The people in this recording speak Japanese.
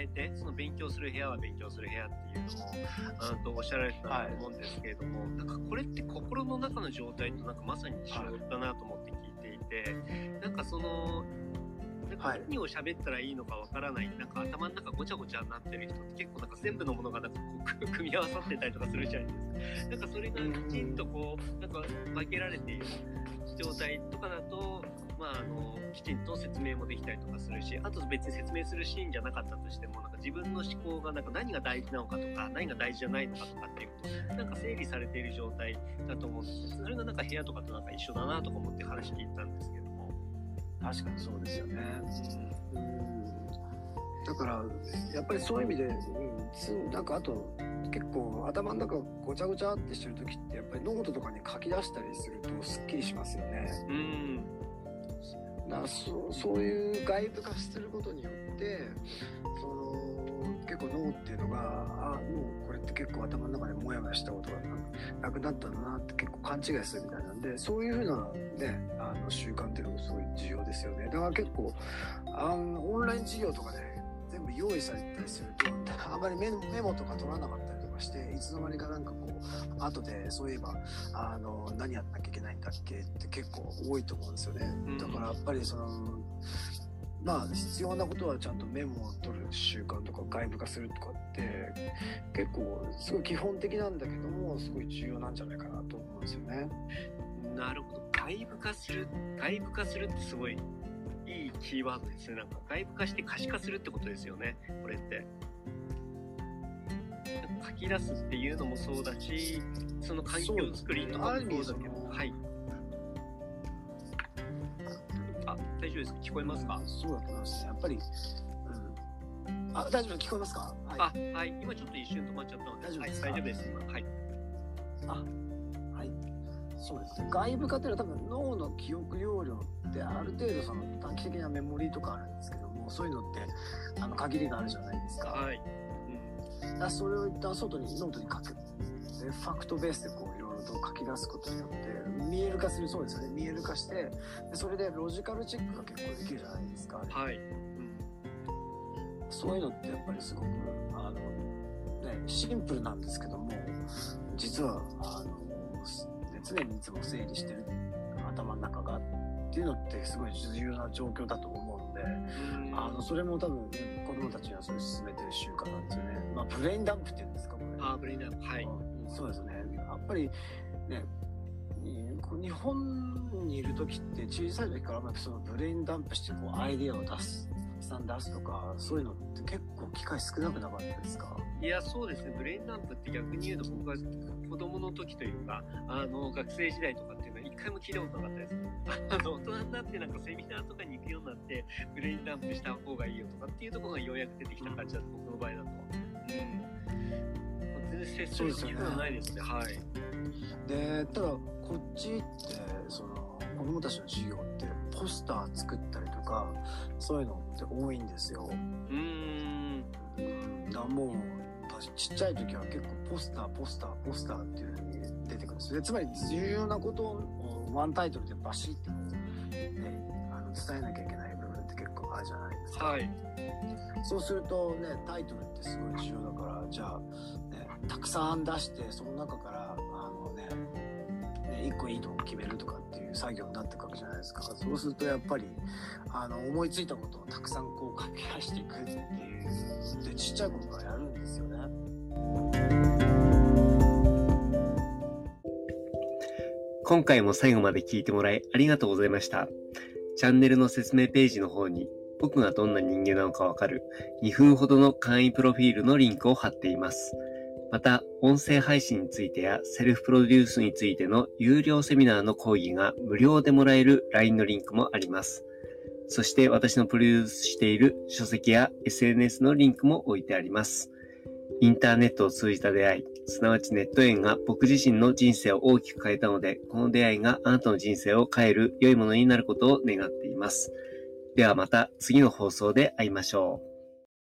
変えてその勉強する部屋は勉強する部屋っていうのをあとおっしゃられてたと思うんですけれども、はい、なんかこれって心の中の状態となんかまさに一緒だなと思って聞いていて、はい、なんかそのなんか何を喋ったらいいのかわからない、なんか頭の中ごちゃごちゃになってる人って結構なんか全部のものがなんかこう組み合わさってたりとかするじゃないですか。なんかそれがきちんとこう、なんか分けられている状態とかだと、まあ、あのきちんと説明もできたりとかするしあと別に説明するシーンじゃなかったとしてもなんか自分の思考がなんか何が大事なのかとか何が大事じゃないのかとかっていうとなんか整理されている状態だと思うんですそれがなんか部屋とかとなんか一緒だなとか思って話聞いたんですけども。確かにそうですよね、うん、だからやっぱりそういう意味で、うん、なんかあと結構頭の中ごちゃごちゃってしてる時ってやっぱりノートとかに書き出したりするとすっきりしますよね。うんなそそういう外部化することによってその結構脳っていうのがあもうこれって結構頭の中でモヤモヤしたことがなくなったんだなって結構勘違いするみたいなんでそういうふうな、ね、あの習慣っていうのもすごい重要ですよねだから結構あのオンライン授業とかで、ね、全部用意されたりするとあんまりメモとか取らなかったりしていつの間にかなんかこう後でそういえばあの何やんなきゃいけないんだっけって結構多いと思うんですよね。だからやっぱりそのまあ必要なことはちゃんとメモを取る習慣とか外部化するとかって結構すごい基本的なんだけどもすごい重要なんじゃないかなと思うんですよね。なるほど外部化する外部化するってすごいいいキーワードですね。なんか外部化して可視化するってことですよね。これって。書き出すっていうのもそうだしその環境作りとかもそうだけど、はい。あ大丈夫ですか？聞こえますか？そうだと思います。やっぱり、うん、あ大丈夫聞こえますか、はい、あはい。今ちょっと一瞬止まっちゃったので。大丈夫ですはい、大丈夫です。はい。あはいそうですね。外部化っていうのは多分脳の記憶容量ってある程度その短期的なメモリーとかあるんですけどもそういうのってあの限りがあるじゃないですか。はい。だそれを一旦外にノートに書く。でファクトベースでこういろいろと書き出すことによって見える化するそうですよね。見える化してでそれでロジカルチェックが結構できるじゃないですか、はい、うん、そういうのってやっぱりすごくあの、ね、シンプルなんですけども実はあの、ね、常にいつも整理してる頭の中がっていうのってすごい重要な状況だと思うので、あのそれも多分子供たちにはそれ進めてる習慣なんですよね。まあ、ブレインダンプっていうんですか、これ。あブレインダンプ。はい。そうですね。やっぱり、ね、日本にいる時って小さい時からそのブレインダンプしてこうアイデアを出すさん出すとかそういうのって結構機会少なくなかったですか？いやそうですねブレインダンプって逆に言うと僕は子供の時というかあの学生時代とかっていうのは一回も聞いたことなかったですあの大人になってなんかセミナーとかに行くようになってブレインダンプした方がいいよとかっていうところがようやく出てきた感じだと僕の場合だと。うん全然接触することないですね。はい。で、ただ、こっちって、その、子供たちの授業ってポスター作ったりとかそういうのって多いんですよ。うんだもうちっちゃい時は結構ポスターポスターポスターっていう風に出てくるんですでつまり重要なことをワンタイトルでバシッてこう、ね、あの伝えなきゃいけない部分って結構あるじゃないですか。はい、そうするとねタイトルってすごい重要だからじゃあ、ね、たくさん出してその中から一個いいとこ決めるとかっていう作業になっていくわけじゃないですかそうするとやっぱりあの思いついたことをたくさんこう書き出していくっていうでちっちゃいことからやるんですよね。今回も最後まで聞いてもらいありがとうございました。チャンネルの説明ページの方に僕がどんな人間なのかわかる2分ほどの簡易プロフィールのリンクを貼っています。また、音声配信についてやセルフプロデュースについての有料セミナーの講義が無料でもらえる LINE のリンクもあります。そして私のプロデュースしている書籍や SNS のリンクも置いてあります。インターネットを通じた出会い、すなわちネット縁が僕自身の人生を大きく変えたので、この出会いがあなたの人生を変える良いものになることを願っています。ではまた次の放送で会いましょう。